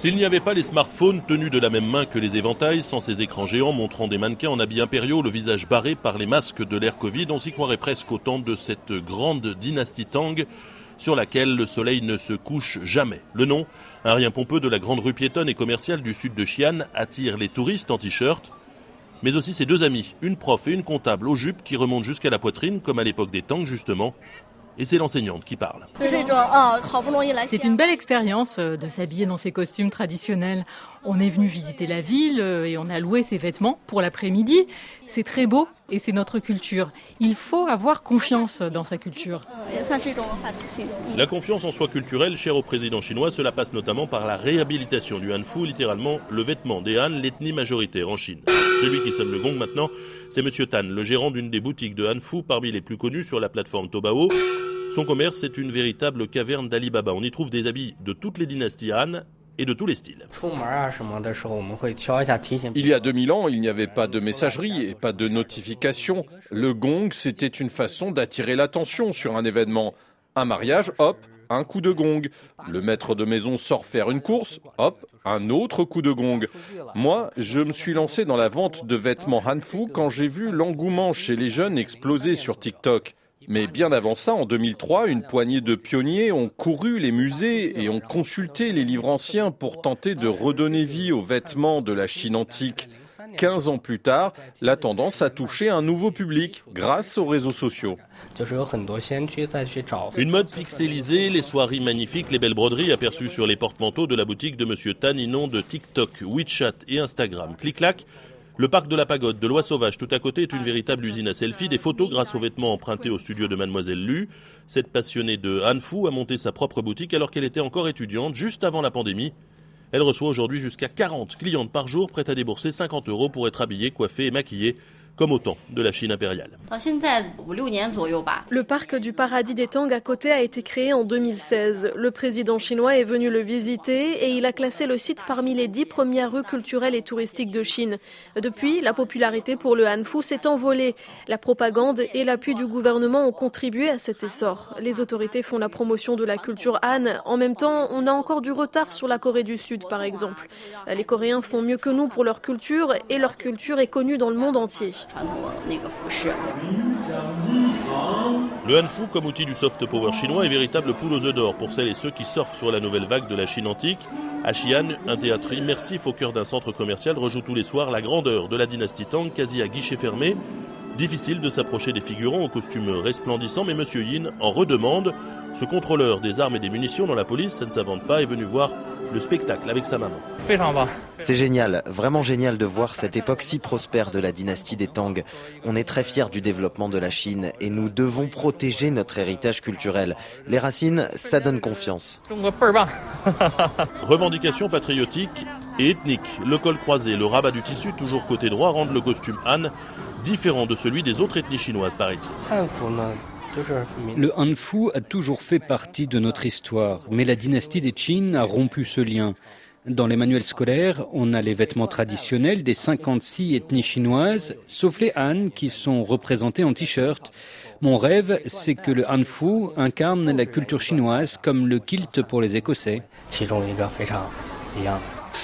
S'il n'y avait pas les smartphones tenus de la même main que les éventails, sans ces écrans géants montrant des mannequins en habits impériaux, le visage barré par les masques de l'ère Covid, on s'y croirait presque au temps de cette grande dynastie Tang sur laquelle le soleil ne se couche jamais. Le nom, un rien pompeux de la grande rue piétonne et commerciale du sud de Xi'an, attire les touristes en t-shirt, mais aussi ses deux amis, une prof et une comptable aux jupes qui remontent jusqu'à la poitrine, comme à l'époque des Tang justement, et c'est l'enseignante qui parle. C'est une belle expérience euh, de s'habiller dans ces costumes traditionnels. On est venu visiter la ville euh, et on a loué ses vêtements pour l'après-midi. C'est très beau et c'est notre culture. Il faut avoir confiance dans sa culture. La confiance en soi culturelle, chère au président chinois, cela passe notamment par la réhabilitation du hanfu, littéralement le vêtement des Han, l'ethnie majoritaire en Chine. Celui qui sonne le gong maintenant, c'est Monsieur Tan, le gérant d'une des boutiques de hanfu parmi les plus connues sur la plateforme Tobao. Son commerce est une véritable caverne d'Alibaba. On y trouve des habits de toutes les dynasties Han et de tous les styles. Il y a 2000 ans, il n'y avait pas de messagerie et pas de notification. Le gong, c'était une façon d'attirer l'attention sur un événement. Un mariage, hop, un coup de gong. Le maître de maison sort faire une course, hop, un autre coup de gong. Moi, je me suis lancé dans la vente de vêtements Hanfu quand j'ai vu l'engouement chez les jeunes exploser sur TikTok. Mais bien avant ça, en 2003, une poignée de pionniers ont couru les musées et ont consulté les livres anciens pour tenter de redonner vie aux vêtements de la Chine antique. 15 ans plus tard, la tendance a touché un nouveau public grâce aux réseaux sociaux. Une mode pixelisée, les soirées magnifiques, les belles broderies aperçues sur les porte-manteaux de la boutique de Monsieur Tan, de TikTok, WeChat et Instagram. Clic-clac, le parc de la Pagode de l'Oie Sauvage, tout à côté, est une véritable usine à selfie. Des photos grâce aux vêtements empruntés au studio de Mademoiselle Lu. Cette passionnée de Hanfu a monté sa propre boutique alors qu'elle était encore étudiante, juste avant la pandémie. Elle reçoit aujourd'hui jusqu'à 40 clientes par jour prêtes à débourser 50 euros pour être habillées, coiffées et maquillées comme au temps de la Chine impériale. Le parc du paradis des Tang à côté a été créé en 2016. Le président chinois est venu le visiter et il a classé le site parmi les dix premières rues culturelles et touristiques de Chine. Depuis, la popularité pour le Hanfu s'est envolée. La propagande et l'appui du gouvernement ont contribué à cet essor. Les autorités font la promotion de la culture Han. En même temps, on a encore du retard sur la Corée du Sud, par exemple. Les Coréens font mieux que nous pour leur culture et leur culture est connue dans le monde entier. Le Hanfu, comme outil du soft power chinois, est véritable poule aux œufs d'or pour celles et ceux qui surfent sur la nouvelle vague de la Chine antique. À Xi'an, un théâtre immersif au cœur d'un centre commercial rejoue tous les soirs la grandeur de la dynastie Tang, quasi à guichet fermé. Difficile de s'approcher des figurants aux costumes resplendissants, mais Monsieur Yin en redemande. Ce contrôleur des armes et des munitions dans la police, ça ne s'invente pas, est venu voir le spectacle avec sa maman. C'est génial, vraiment génial de voir cette époque si prospère de la dynastie des Tang. On est très fiers du développement de la Chine et nous devons protéger notre héritage culturel. Les racines, ça donne confiance. Revendication patriotique et ethnique. Le col croisé, le rabat du tissu toujours côté droit rendent le costume Han différent de celui des autres ethnies chinoises, paraît-il. Le Hanfu a toujours fait partie de notre histoire, mais la dynastie des Qin a rompu ce lien. Dans les manuels scolaires, on a les vêtements traditionnels des 56 ethnies chinoises, sauf les Han qui sont représentés en t-shirt. Mon rêve, c'est que le Hanfu incarne la culture chinoise comme le kilt pour les Écossais.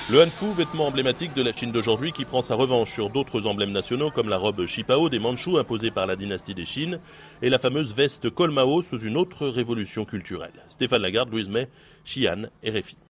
Le hanfu, vêtement emblématique de la Chine d'aujourd'hui qui prend sa revanche sur d'autres emblèmes nationaux comme la robe Shipao des Mandchous imposée par la dynastie des Chines et la fameuse veste Kolmao sous une autre révolution culturelle. Stéphane Lagarde, Louise May, Xi'an, RFI.